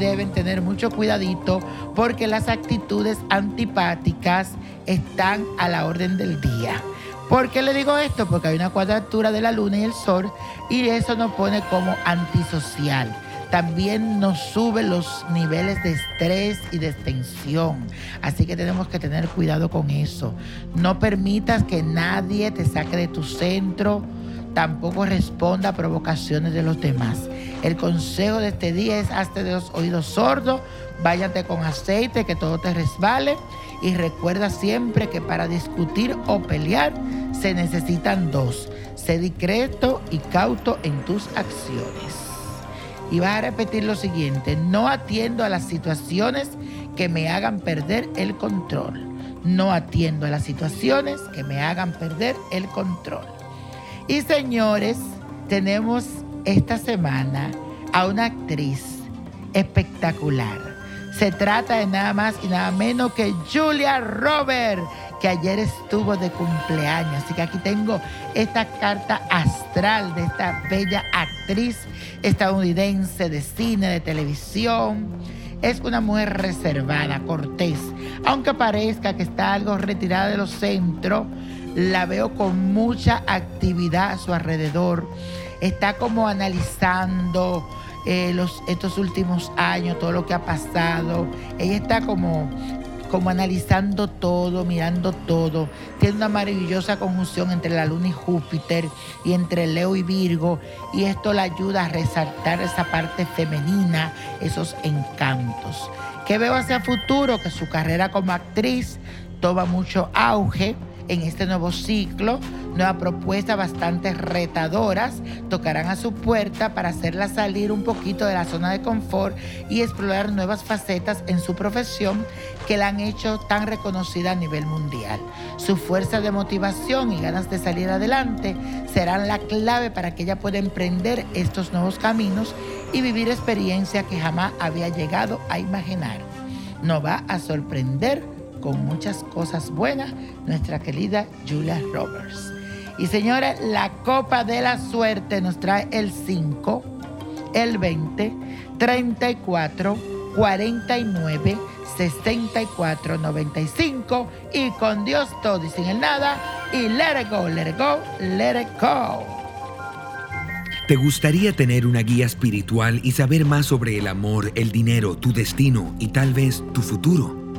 deben tener mucho cuidadito porque las actitudes antipáticas están a la orden del día. ¿Por qué le digo esto? Porque hay una cuadratura de la luna y el sol y eso nos pone como antisocial. También nos sube los niveles de estrés y de tensión. Así que tenemos que tener cuidado con eso. No permitas que nadie te saque de tu centro. Tampoco responda a provocaciones de los demás. El consejo de este día es hazte de los oídos sordos, váyate con aceite, que todo te resbale. Y recuerda siempre que para discutir o pelear se necesitan dos. Sé discreto y cauto en tus acciones. Y vas a repetir lo siguiente, no atiendo a las situaciones que me hagan perder el control. No atiendo a las situaciones que me hagan perder el control. Y señores, tenemos esta semana a una actriz espectacular. Se trata de nada más y nada menos que Julia Roberts, que ayer estuvo de cumpleaños. Así que aquí tengo esta carta astral de esta bella actriz estadounidense de cine, de televisión. Es una mujer reservada, cortés. Aunque parezca que está algo retirada de los centros, la veo con mucha actividad a su alrededor. Está como analizando eh, los, estos últimos años, todo lo que ha pasado. Ella está como como analizando todo, mirando todo. Tiene una maravillosa conjunción entre la Luna y Júpiter y entre Leo y Virgo y esto le ayuda a resaltar esa parte femenina, esos encantos. ¿Qué veo hacia futuro? Que su carrera como actriz toma mucho auge en este nuevo ciclo. Nuevas propuestas bastante retadoras tocarán a su puerta para hacerla salir un poquito de la zona de confort y explorar nuevas facetas en su profesión que la han hecho tan reconocida a nivel mundial. Su fuerza de motivación y ganas de salir adelante serán la clave para que ella pueda emprender estos nuevos caminos y vivir experiencias que jamás había llegado a imaginar. No va a sorprender con muchas cosas buenas nuestra querida Julia Roberts. Y señores, la copa de la suerte nos trae el 5, el 20, 34, 49, 64, 95 y con Dios todo y sin el nada y let it go, let it go, let it go. ¿Te gustaría tener una guía espiritual y saber más sobre el amor, el dinero, tu destino y tal vez tu futuro?